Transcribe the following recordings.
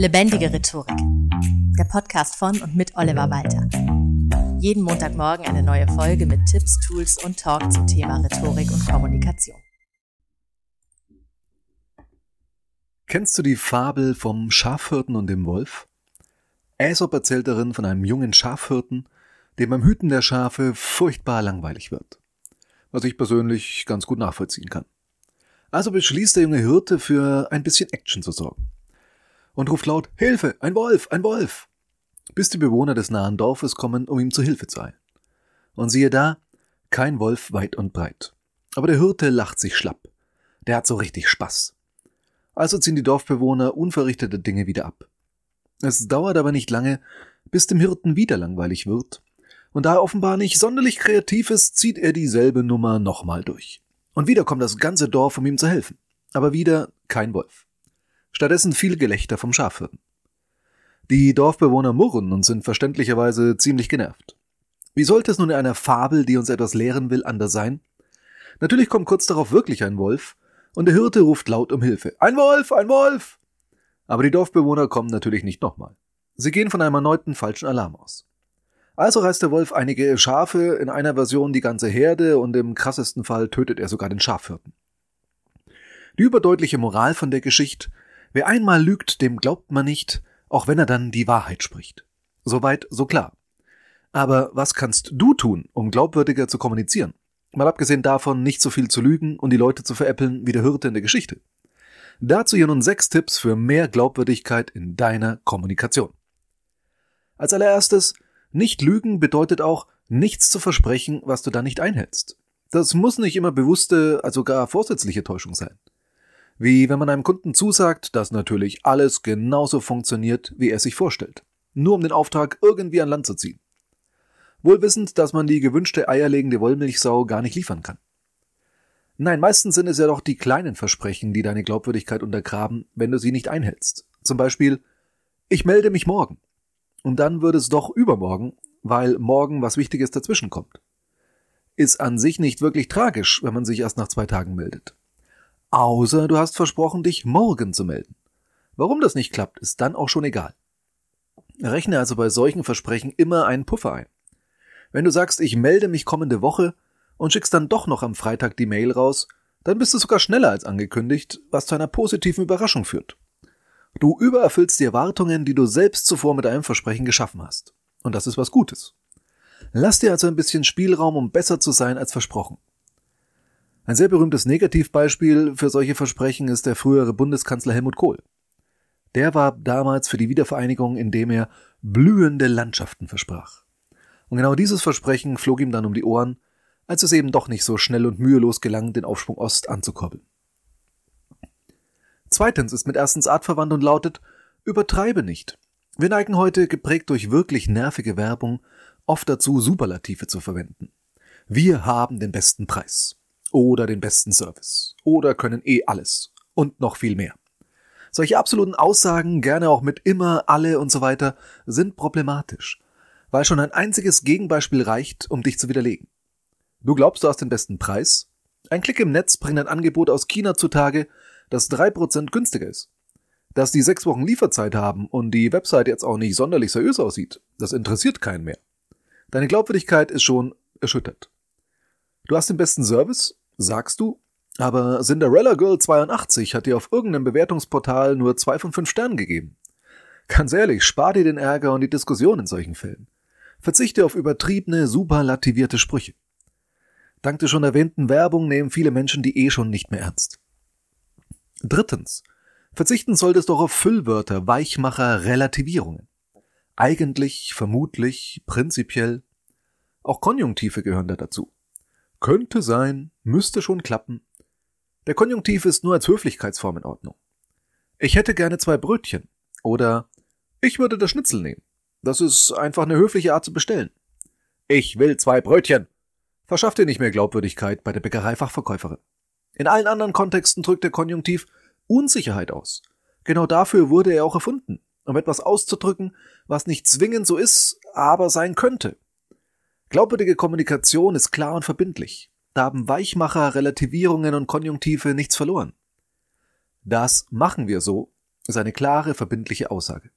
Lebendige Rhetorik. Der Podcast von und mit Oliver Walter. Jeden Montagmorgen eine neue Folge mit Tipps, Tools und Talk zum Thema Rhetorik und Kommunikation. Kennst du die Fabel vom Schafhirten und dem Wolf? Aesop erzählt darin von einem jungen Schafhirten, dem beim Hüten der Schafe furchtbar langweilig wird. Was ich persönlich ganz gut nachvollziehen kann. Also beschließt der junge Hirte für ein bisschen Action zu sorgen. Und ruft laut, Hilfe, ein Wolf, ein Wolf! Bis die Bewohner des nahen Dorfes kommen, um ihm zu Hilfe zu eilen. Und siehe da, kein Wolf weit und breit. Aber der Hirte lacht sich schlapp. Der hat so richtig Spaß. Also ziehen die Dorfbewohner unverrichtete Dinge wieder ab. Es dauert aber nicht lange, bis dem Hirten wieder langweilig wird, und da er offenbar nicht sonderlich kreativ ist, zieht er dieselbe Nummer nochmal durch. Und wieder kommt das ganze Dorf, um ihm zu helfen. Aber wieder kein Wolf. Stattdessen viel Gelächter vom Schafhirten. Die Dorfbewohner murren und sind verständlicherweise ziemlich genervt. Wie sollte es nun in einer Fabel, die uns etwas lehren will, anders sein? Natürlich kommt kurz darauf wirklich ein Wolf, und der Hirte ruft laut um Hilfe. Ein Wolf, ein Wolf! Aber die Dorfbewohner kommen natürlich nicht nochmal. Sie gehen von einem erneuten falschen Alarm aus. Also reißt der Wolf einige Schafe, in einer Version die ganze Herde und im krassesten Fall tötet er sogar den Schafhirten. Die überdeutliche Moral von der Geschichte, wer einmal lügt, dem glaubt man nicht, auch wenn er dann die Wahrheit spricht. Soweit, so klar. Aber was kannst du tun, um glaubwürdiger zu kommunizieren? Mal abgesehen davon, nicht so viel zu lügen und die Leute zu veräppeln wie der Hirte in der Geschichte. Dazu hier nun sechs Tipps für mehr Glaubwürdigkeit in deiner Kommunikation. Als allererstes, nicht lügen bedeutet auch, nichts zu versprechen, was du dann nicht einhältst. Das muss nicht immer bewusste, also gar vorsätzliche Täuschung sein. Wie wenn man einem Kunden zusagt, dass natürlich alles genauso funktioniert, wie er sich vorstellt. Nur um den Auftrag irgendwie an Land zu ziehen. Wohl wissend, dass man die gewünschte eierlegende Wollmilchsau gar nicht liefern kann. Nein, meistens sind es ja doch die kleinen Versprechen, die deine Glaubwürdigkeit untergraben, wenn du sie nicht einhältst. Zum Beispiel, ich melde mich morgen und dann wird es doch übermorgen, weil morgen was Wichtiges dazwischenkommt. Ist an sich nicht wirklich tragisch, wenn man sich erst nach zwei Tagen meldet. Außer du hast versprochen, dich morgen zu melden. Warum das nicht klappt, ist dann auch schon egal. Rechne also bei solchen Versprechen immer einen Puffer ein. Wenn du sagst, ich melde mich kommende Woche und schickst dann doch noch am Freitag die Mail raus, dann bist du sogar schneller als angekündigt, was zu einer positiven Überraschung führt. Du übererfüllst die Erwartungen, die du selbst zuvor mit einem Versprechen geschaffen hast. Und das ist was Gutes. Lass dir also ein bisschen Spielraum, um besser zu sein als versprochen. Ein sehr berühmtes Negativbeispiel für solche Versprechen ist der frühere Bundeskanzler Helmut Kohl. Der war damals für die Wiedervereinigung, indem er blühende Landschaften versprach. Und genau dieses Versprechen flog ihm dann um die Ohren, als es eben doch nicht so schnell und mühelos gelang, den Aufschwung Ost anzukurbeln. Zweitens ist mit erstens artverwandt und lautet Übertreibe nicht. Wir neigen heute, geprägt durch wirklich nervige Werbung, oft dazu, Superlative zu verwenden. Wir haben den besten Preis oder den besten Service oder können eh alles und noch viel mehr. Solche absoluten Aussagen, gerne auch mit immer, alle und so weiter, sind problematisch, weil schon ein einziges Gegenbeispiel reicht, um dich zu widerlegen. Du glaubst, du hast den besten Preis? Ein Klick im Netz bringt ein Angebot aus China zutage, das drei Prozent günstiger ist. Dass die sechs Wochen Lieferzeit haben und die Website jetzt auch nicht sonderlich seriös aussieht, das interessiert keinen mehr. Deine Glaubwürdigkeit ist schon erschüttert. Du hast den besten Service, sagst du, aber Cinderella Girl 82 hat dir auf irgendeinem Bewertungsportal nur zwei von fünf Sternen gegeben. Ganz ehrlich, spar dir den Ärger und die Diskussion in solchen Fällen. Verzichte auf übertriebene, superlativierte Sprüche. Dank der schon erwähnten Werbung nehmen viele Menschen die eh schon nicht mehr ernst. Drittens. Verzichten solltest du auch auf Füllwörter, Weichmacher, Relativierungen. Eigentlich, vermutlich, prinzipiell. Auch Konjunktive gehören da dazu. Könnte sein, müsste schon klappen. Der Konjunktiv ist nur als Höflichkeitsform in Ordnung. Ich hätte gerne zwei Brötchen. Oder ich würde das Schnitzel nehmen. Das ist einfach eine höfliche Art zu bestellen. Ich will zwei Brötchen. Verschafft dir nicht mehr Glaubwürdigkeit bei der Bäckereifachverkäuferin. In allen anderen Kontexten drückt der Konjunktiv Unsicherheit aus. Genau dafür wurde er auch erfunden, um etwas auszudrücken, was nicht zwingend so ist, aber sein könnte. Glaubwürdige Kommunikation ist klar und verbindlich. Da haben Weichmacher, Relativierungen und Konjunktive nichts verloren. Das machen wir so, ist eine klare, verbindliche Aussage.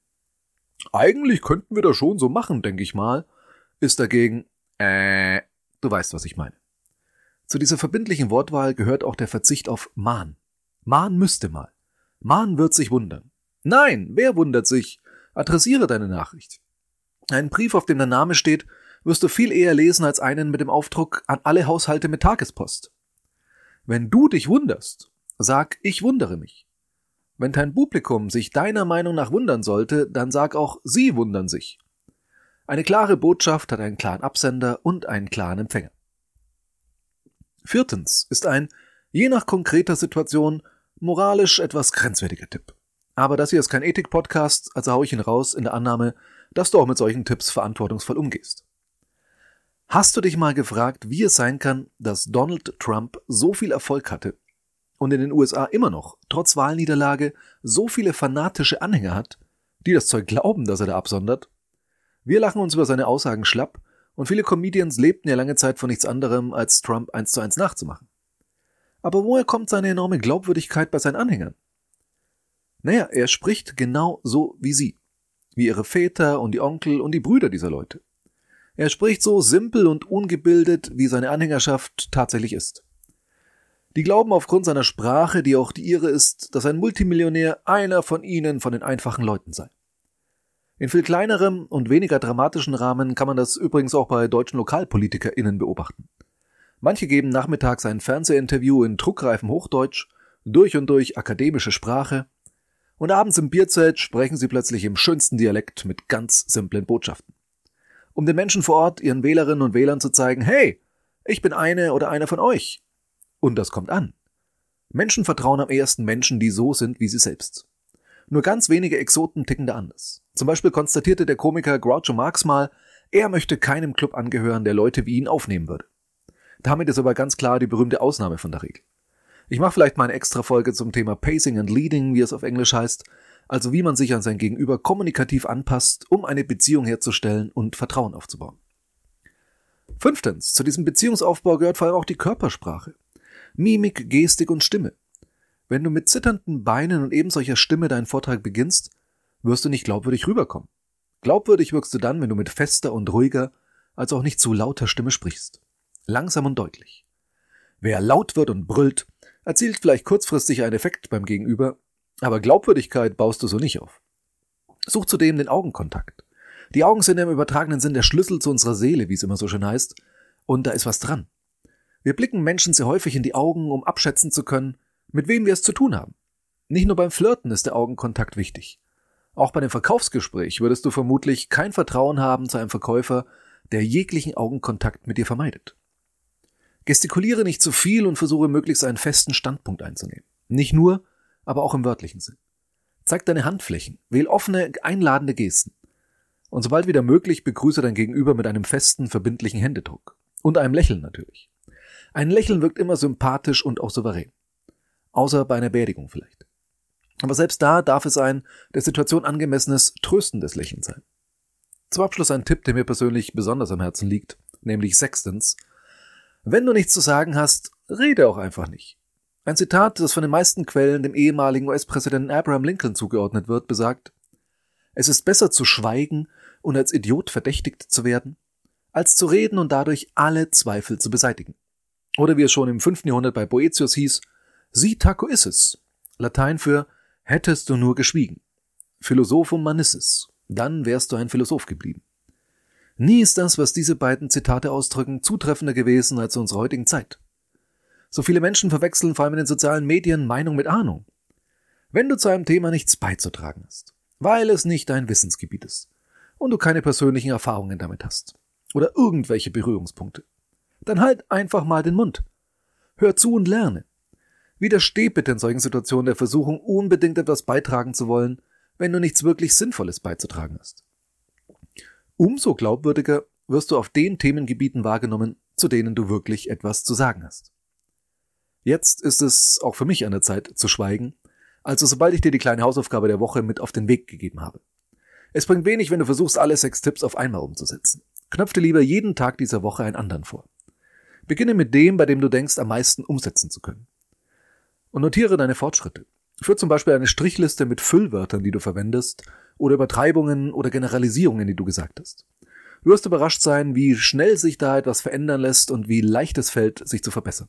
Eigentlich könnten wir das schon so machen, denke ich mal, ist dagegen, äh, du weißt, was ich meine. Zu dieser verbindlichen Wortwahl gehört auch der Verzicht auf Mahn. Mahn müsste mal. Mahn wird sich wundern. Nein, wer wundert sich? Adressiere deine Nachricht. Einen Brief, auf dem dein Name steht, wirst du viel eher lesen als einen mit dem Aufdruck an alle Haushalte mit Tagespost. Wenn du dich wunderst, sag, ich wundere mich. Wenn dein Publikum sich deiner Meinung nach wundern sollte, dann sag auch, sie wundern sich. Eine klare Botschaft hat einen klaren Absender und einen klaren Empfänger. Viertens ist ein, je nach konkreter Situation, moralisch etwas grenzwertiger Tipp. Aber das hier ist kein Ethik-Podcast, also hau ich ihn raus in der Annahme, dass du auch mit solchen Tipps verantwortungsvoll umgehst. Hast du dich mal gefragt, wie es sein kann, dass Donald Trump so viel Erfolg hatte und in den USA immer noch, trotz Wahlniederlage, so viele fanatische Anhänger hat, die das Zeug glauben, dass er da absondert? Wir lachen uns über seine Aussagen schlapp und viele Comedians lebten ja lange Zeit von nichts anderem, als Trump eins zu eins nachzumachen. Aber woher kommt seine enorme Glaubwürdigkeit bei seinen Anhängern? Naja, er spricht genau so wie sie, wie ihre Väter und die Onkel und die Brüder dieser Leute. Er spricht so simpel und ungebildet, wie seine Anhängerschaft tatsächlich ist. Die glauben aufgrund seiner Sprache, die auch die ihre ist, dass ein Multimillionär einer von ihnen, von den einfachen Leuten sei. In viel kleinerem und weniger dramatischen Rahmen kann man das übrigens auch bei deutschen LokalpolitikerInnen beobachten. Manche geben nachmittags ein Fernsehinterview in druckreifem Hochdeutsch, durch und durch akademische Sprache, und abends im Bierzelt sprechen sie plötzlich im schönsten Dialekt mit ganz simplen Botschaften. Um den Menschen vor Ort, ihren Wählerinnen und Wählern zu zeigen, hey, ich bin eine oder einer von euch. Und das kommt an. Menschen vertrauen am ehesten Menschen, die so sind wie sie selbst. Nur ganz wenige Exoten ticken da anders. Zum Beispiel konstatierte der Komiker Groucho Marx mal, er möchte keinem Club angehören, der Leute wie ihn aufnehmen würde. Damit ist aber ganz klar die berühmte Ausnahme von der Regel. Ich mache vielleicht mal eine extra Folge zum Thema Pacing and Leading, wie es auf Englisch heißt, also wie man sich an sein Gegenüber kommunikativ anpasst, um eine Beziehung herzustellen und Vertrauen aufzubauen. Fünftens, zu diesem Beziehungsaufbau gehört vor allem auch die Körpersprache. Mimik, Gestik und Stimme. Wenn du mit zitternden Beinen und eben solcher Stimme deinen Vortrag beginnst, wirst du nicht glaubwürdig rüberkommen. Glaubwürdig wirkst du dann, wenn du mit fester und ruhiger, als auch nicht zu lauter Stimme sprichst. Langsam und deutlich. Wer laut wird und brüllt, erzielt vielleicht kurzfristig einen Effekt beim Gegenüber, aber Glaubwürdigkeit baust du so nicht auf. Such zudem den Augenkontakt. Die Augen sind im übertragenen Sinn der Schlüssel zu unserer Seele, wie es immer so schön heißt, und da ist was dran. Wir blicken Menschen sehr häufig in die Augen, um abschätzen zu können, mit wem wir es zu tun haben. Nicht nur beim Flirten ist der Augenkontakt wichtig. Auch bei dem Verkaufsgespräch würdest du vermutlich kein Vertrauen haben zu einem Verkäufer, der jeglichen Augenkontakt mit dir vermeidet. Gestikuliere nicht zu viel und versuche möglichst einen festen Standpunkt einzunehmen. Nicht nur, aber auch im wörtlichen Sinn. Zeig deine Handflächen, wähl offene, einladende Gesten. Und sobald wieder möglich, begrüße dein Gegenüber mit einem festen, verbindlichen Händedruck. Und einem Lächeln natürlich. Ein Lächeln wirkt immer sympathisch und auch souverän. Außer bei einer Beerdigung vielleicht. Aber selbst da darf es ein der Situation angemessenes, tröstendes Lächeln sein. Zum Abschluss ein Tipp, der mir persönlich besonders am Herzen liegt, nämlich sechstens, wenn du nichts zu sagen hast, rede auch einfach nicht. Ein Zitat, das von den meisten Quellen dem ehemaligen US-Präsidenten Abraham Lincoln zugeordnet wird, besagt, es ist besser zu schweigen und als Idiot verdächtigt zu werden, als zu reden und dadurch alle Zweifel zu beseitigen. Oder wie es schon im 5. Jahrhundert bei Boetius hieß, si taco isses, Latein für hättest du nur geschwiegen. Philosophum manissis, dann wärst du ein Philosoph geblieben. Nie ist das, was diese beiden Zitate ausdrücken, zutreffender gewesen als zu unserer heutigen Zeit. So viele Menschen verwechseln vor allem in den sozialen Medien Meinung mit Ahnung. Wenn du zu einem Thema nichts beizutragen hast, weil es nicht dein Wissensgebiet ist und du keine persönlichen Erfahrungen damit hast oder irgendwelche Berührungspunkte, dann halt einfach mal den Mund. Hör zu und lerne. Widersteh bitte in solchen Situationen der Versuchung, unbedingt etwas beitragen zu wollen, wenn du nichts wirklich Sinnvolles beizutragen hast. Umso glaubwürdiger wirst du auf den Themengebieten wahrgenommen, zu denen du wirklich etwas zu sagen hast. Jetzt ist es auch für mich an der Zeit zu schweigen, also sobald ich dir die kleine Hausaufgabe der Woche mit auf den Weg gegeben habe. Es bringt wenig, wenn du versuchst, alle sechs Tipps auf einmal umzusetzen. Knöpfe lieber jeden Tag dieser Woche einen anderen vor. Beginne mit dem, bei dem du denkst, am meisten umsetzen zu können. Und notiere deine Fortschritte. Führ zum Beispiel eine Strichliste mit Füllwörtern, die du verwendest, oder Übertreibungen oder Generalisierungen, die du gesagt hast. Du wirst überrascht sein, wie schnell sich da etwas verändern lässt und wie leicht es fällt, sich zu verbessern.